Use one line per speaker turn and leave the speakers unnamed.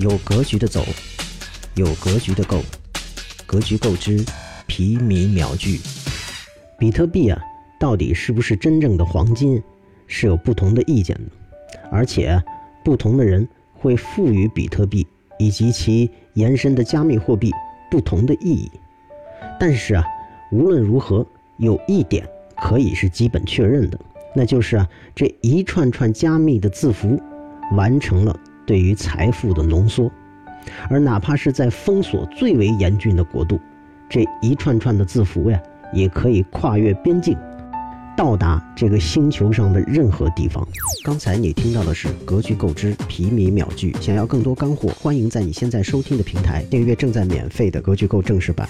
有格局的走，有格局的购，格局购之，皮米秒聚。比特币啊，到底是不是真正的黄金，是有不同的意见的，而且不同的人会赋予比特币以及其延伸的加密货币不同的意义。但是啊，无论如何，有一点可以是基本确认的，那就是啊，这一串串加密的字符，完成了对于财富的浓缩，而哪怕是在封锁最为严峻的国度，这一串串的字符呀，也可以跨越边境，到达这个星球上的任何地方。刚才你听到的是格局购知皮米秒剧，想要更多干货，欢迎在你现在收听的平台订阅正在免费的格局购正式版。